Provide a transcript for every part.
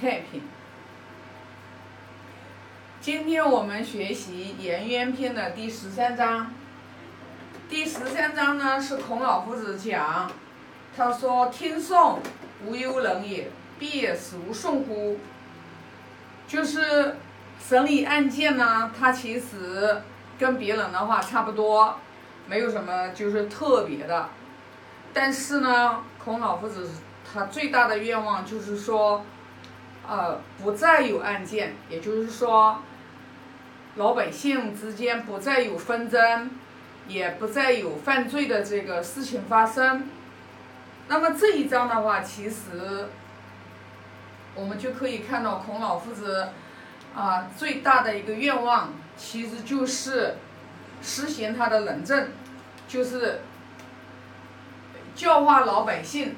太平。今天我们学习《颜渊篇》的第十三章。第十三章呢是孔老夫子讲，他说：“听讼，无忧人也，必孰讼乎？”就是审理案件呢，他其实跟别人的话差不多，没有什么就是特别的。但是呢，孔老夫子他最大的愿望就是说，呃，不再有案件，也就是说，老百姓之间不再有纷争，也不再有犯罪的这个事情发生。那么这一章的话，其实我们就可以看到孔老夫子啊最大的一个愿望，其实就是实行他的仁政，就是教化老百姓，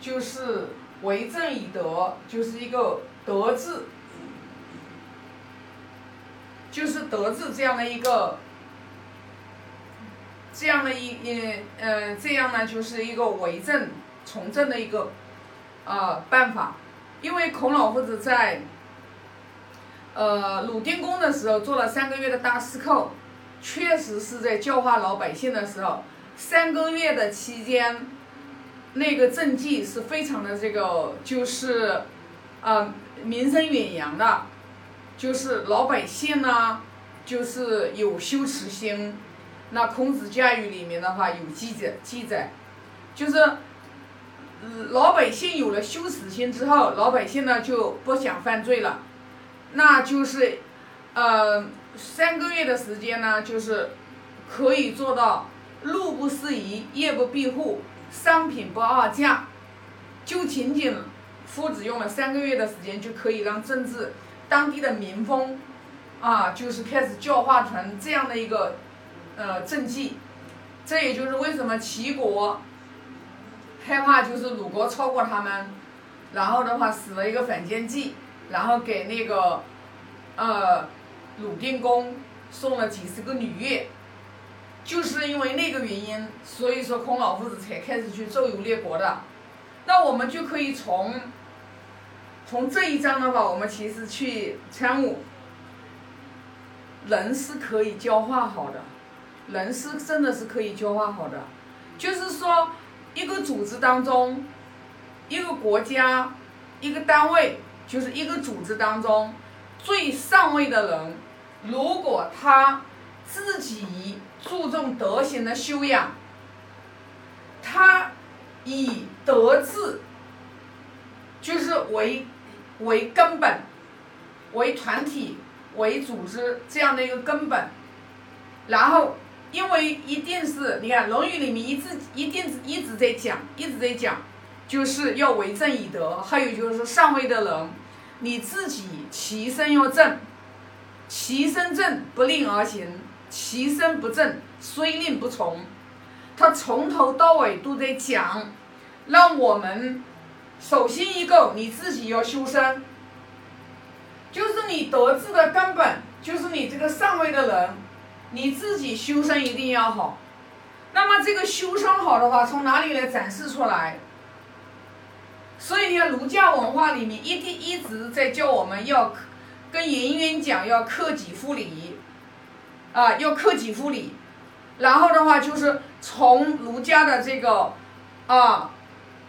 就是为政以德，就是一个德治，就是德治这样的一个，这样的一呃呃这样呢就是一个为政从政的一个呃办法，因为孔老夫子在呃鲁定公的时候做了三个月的大司寇，确实是在教化老百姓的时候，三个月的期间，那个政绩是非常的这个就是呃名声远扬的。就是老百姓呢，就是有羞耻心。那孔子家语里面的话有记载记载，就是老百姓有了羞耻心之后，老百姓呢就不想犯罪了。那就是呃三个月的时间呢，就是可以做到路不拾遗，夜不闭户，商品不二价，就仅仅夫子用了三个月的时间，就可以让政治。当地的民风，啊，就是开始教化成这样的一个，呃，政绩，这也就是为什么齐国害怕就是鲁国超过他们，然后的话使了一个反间计，然后给那个，呃，鲁定公送了几十个女乐，就是因为那个原因，所以说孔老夫子才开始去周游列国的，那我们就可以从。从这一章的话，我们其实去参悟，人是可以教化好的，人是真的是可以教化好的。就是说，一个组织当中，一个国家，一个单位，就是一个组织当中最上位的人，如果他自己用德行的修养，他以德治，就是为。为根本，为团体，为组织这样的一个根本，然后，因为一定是你看《论语》里面一直一定一直在讲，一直在讲，就是要为政以德，还有就是说上位的人，你自己其身要正，其身正不令而行，其身不正虽令不从，他从头到尾都在讲，让我们。首先一个，你自己要修身，就是你德治的根本，就是你这个上位的人，你自己修身一定要好。那么这个修身好的话，从哪里来展示出来？所以你看儒家文化里面一定一直在教我们要跟颜渊讲要克己复礼，啊，要克己复礼。然后的话就是从儒家的这个啊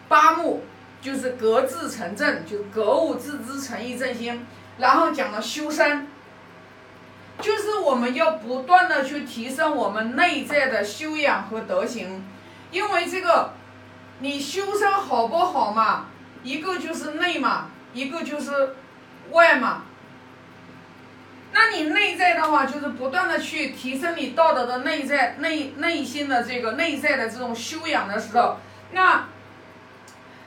八目。就是格致成正，就是格物致知、诚意正心。然后讲了修身，就是我们要不断的去提升我们内在的修养和德行，因为这个你修身好不好嘛？一个就是内嘛，一个就是外嘛。那你内在的话，就是不断的去提升你道德的内在、内内心的这个内在的这种修养的时候，那。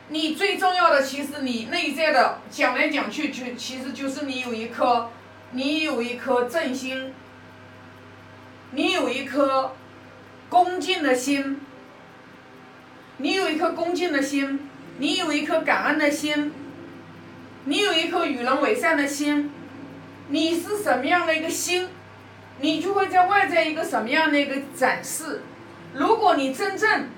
你最重要的，其实你内在的讲来讲去，就其实就是你有一颗，你有一颗正心，你有一颗恭敬的心，你有一颗恭敬的心，你有一颗感恩的心，你有一颗与人为善的心，你是什么样的一个心，你就会在外在一个什么样的一个展示。如果你真正。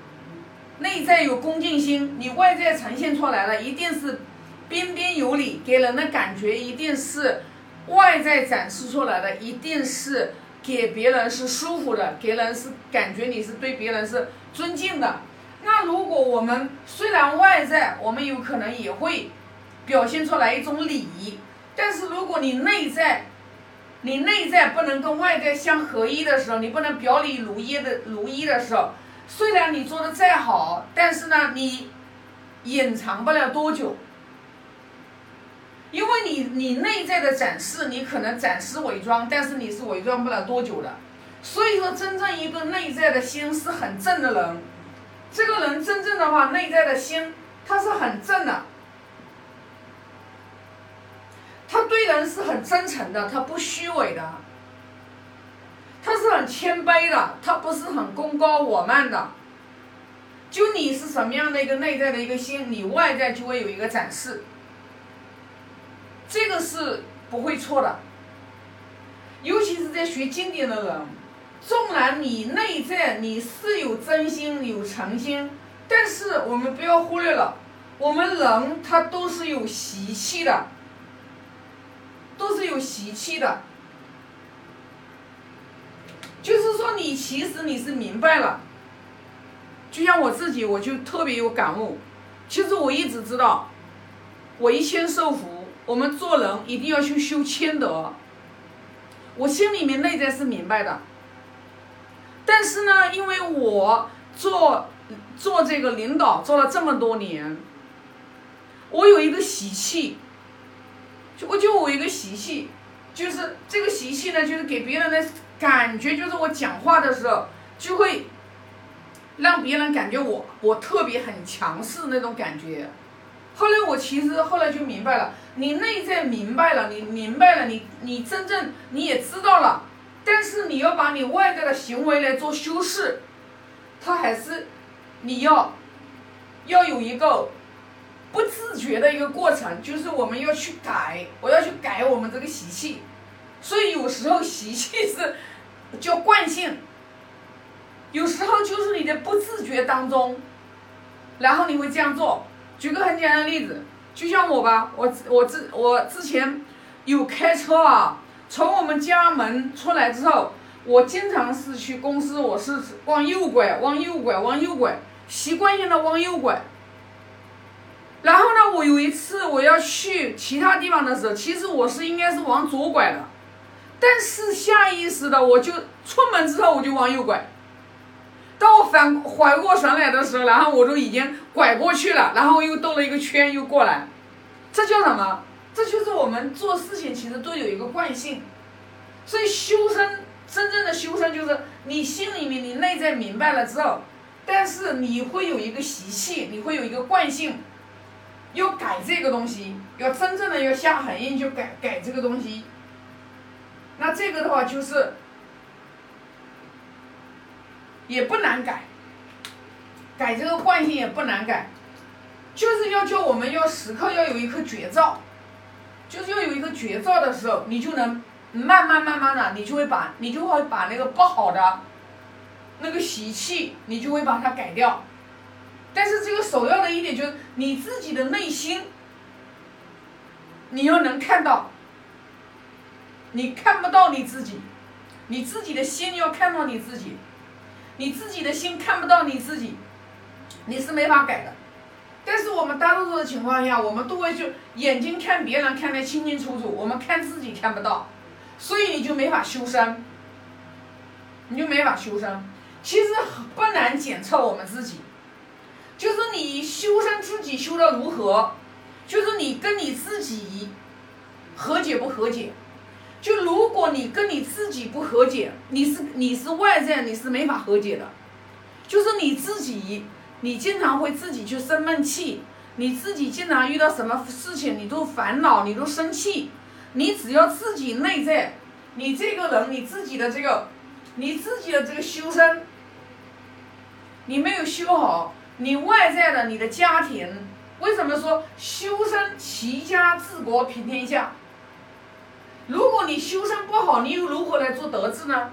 内在有恭敬心，你外在呈现出来了，一定是彬彬有礼，给人的感觉一定是外在展示出来的，一定是给别人是舒服的，给人是感觉你是对别人是尊敬的。那如果我们虽然外在我们有可能也会表现出来一种礼仪，但是如果你内在，你内在不能跟外在相合一的时候，你不能表里如一的如一的时候，虽然你做的再好，但是呢，你隐藏不了多久，因为你你内在的展示，你可能展示伪装，但是你是伪装不了多久的。所以说，真正一个内在的心是很正的人，这个人真正的话，内在的心他是很正的。他对人是很真诚的，他不虚伪的，他是很谦卑的，他不是很功高我慢的。就你是什么样的一个内在的一个心，你外在就会有一个展示，这个是不会错的。尤其是在学经典的人，纵然你内在你是有真心有诚心，但是我们不要忽略了，我们人他都是有习气的。都是有习气的，就是说你其实你是明白了，就像我自己，我就特别有感悟。其实我一直知道，我一谦受福，我们做人一定要去修谦德。我心里面内在是明白的，但是呢，因为我做做这个领导做了这么多年，我有一个习气。我就我一个习气，就是这个习气呢，就是给别人的感觉，就是我讲话的时候，就会让别人感觉我我特别很强势那种感觉。后来我其实后来就明白了，你内在明白了，你明白了，你你真正你也知道了，但是你要把你外在的行为来做修饰，它还是你要要有一个。不自觉的一个过程，就是我们要去改，我要去改我们这个习气，所以有时候习气是叫惯性，有时候就是你的不自觉当中，然后你会这样做。举个很简单的例子，就像我吧，我我之我之前有开车啊，从我们家门出来之后，我经常是去公司，我是往右拐，往右拐，往右拐，习惯性的往右拐。然后呢，我有一次我要去其他地方的时候，其实我是应该是往左拐的，但是下意识的我就出门之后我就往右拐。当我反回过神来的时候，然后我就已经拐过去了，然后又兜了一个圈又过来。这叫什么？这就是我们做事情其实都有一个惯性。所以修身真正的修身就是你心里面你内在明白了之后，但是你会有一个习气，你会有一个惯性。要改这个东西，要真正的要下狠心就改改这个东西。那这个的话就是，也不难改，改这个惯性也不难改，就是要叫我们要时刻要有一颗绝招，就是要有一个绝招的时候，你就能慢慢慢慢的，你就会把你就会把那个不好的那个习气，你就会把它改掉。但是这个首要的一点就是你自己的内心，你要能看到，你看不到你自己，你自己的心要看到你自己，你自己的心看不到你自己，你是没法改的。但是我们大多数的情况下，我们都会去眼睛看别人看得清清楚楚，我们看自己看不到，所以你就没法修身，你就没法修身。其实不难检测我们自己。就是你修身自己修的如何，就是你跟你自己和解不和解。就如果你跟你自己不和解，你是你是外在你是没法和解的。就是你自己，你经常会自己去生闷气，你自己经常遇到什么事情你都烦恼，你都生气。你只要自己内在，你这个人你自己的这个，你自己的这个修身，你没有修好。你外在的你的家庭，为什么说修身齐家治国平天下？如果你修身不好，你又如何来做德治呢？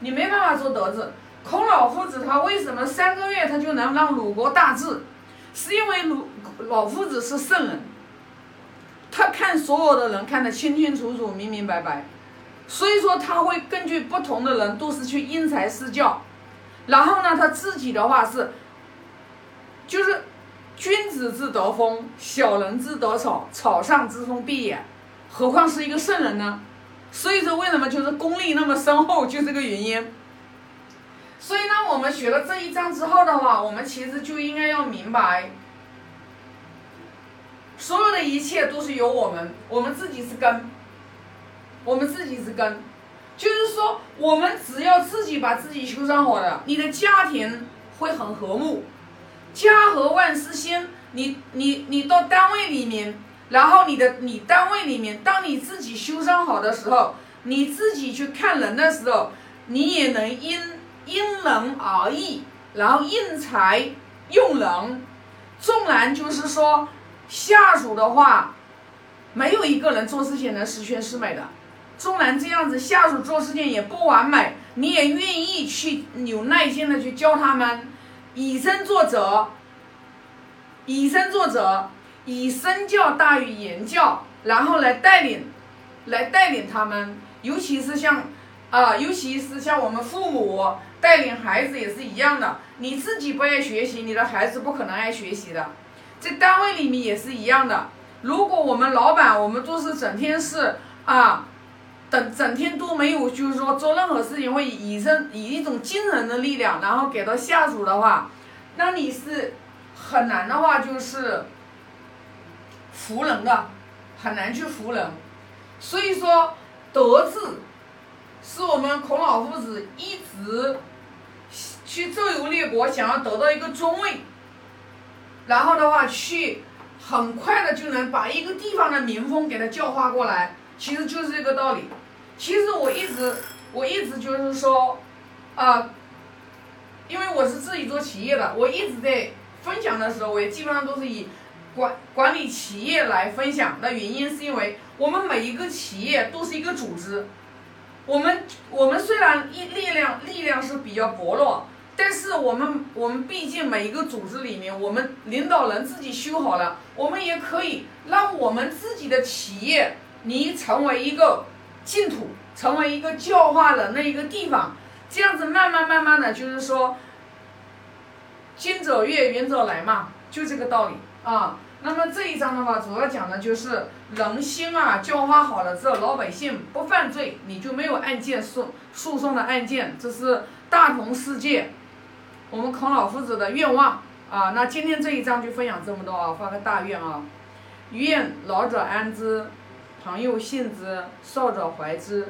你没办法做德治。孔老夫子他为什么三个月他就能让鲁国大治？是因为鲁老夫子是圣人，他看所有的人看得清清楚楚、明明白白，所以说他会根据不同的人，都是去因材施教。然后呢，他自己的话是，就是君子之德风，小人之德草，草上之风必偃，何况是一个圣人呢？所以说，为什么就是功力那么深厚，就这个原因。所以呢，我们学了这一章之后的话，我们其实就应该要明白，所有的一切都是由我们，我们自己是根，我们自己是根，就是说，我们只要自己把自己修上好了，你的家庭会很和睦，家和万事兴。你你你到单位里面，然后你的你单位里面，当你自己修上好的时候，你自己去看人的时候，你也能因。因人而异，然后因才用人。纵然就是说，下属的话，没有一个人做事情能十全十美的。纵然这样子，下属做事情也不完美，你也愿意去有耐心的去教他们，以身作则，以身作则，以身教大于言教，然后来带领，来带领他们。尤其是像，啊，尤其是像我们父母。带领孩子也是一样的，你自己不爱学习，你的孩子不可能爱学习的。在单位里面也是一样的。如果我们老板，我们都是整天是啊，等整天都没有，就是说做任何事情会以身以一种精神的力量，然后给到下属的话，那你是很难的话，就是服人的，很难去服人。所以说，德字是我们孔老夫子一直。去周游列国，想要得到一个中位，然后的话去很快的就能把一个地方的民风给它教化过来，其实就是这个道理。其实我一直我一直就是说，啊，因为我是自己做企业的，我一直在分享的时候，我也基本上都是以管管理企业来分享。的原因是因为我们每一个企业都是一个组织，我们我们虽然力力量力量是比较薄弱。但是我们我们毕竟每一个组织里面，我们领导人自己修好了，我们也可以让我们自己的企业，你成为一个净土，成为一个教化人的一个地方。这样子慢慢慢慢的就是说，近者悦，远者来嘛，就这个道理啊。那么这一章的话，主要讲的就是人心啊，教化好了之后，老百姓不犯罪，你就没有案件诉诉讼的案件，这是大同世界。我们孔老夫子的愿望啊，那今天这一章就分享这么多啊，发个大愿啊，愿老者安之，朋友信之，少者怀之。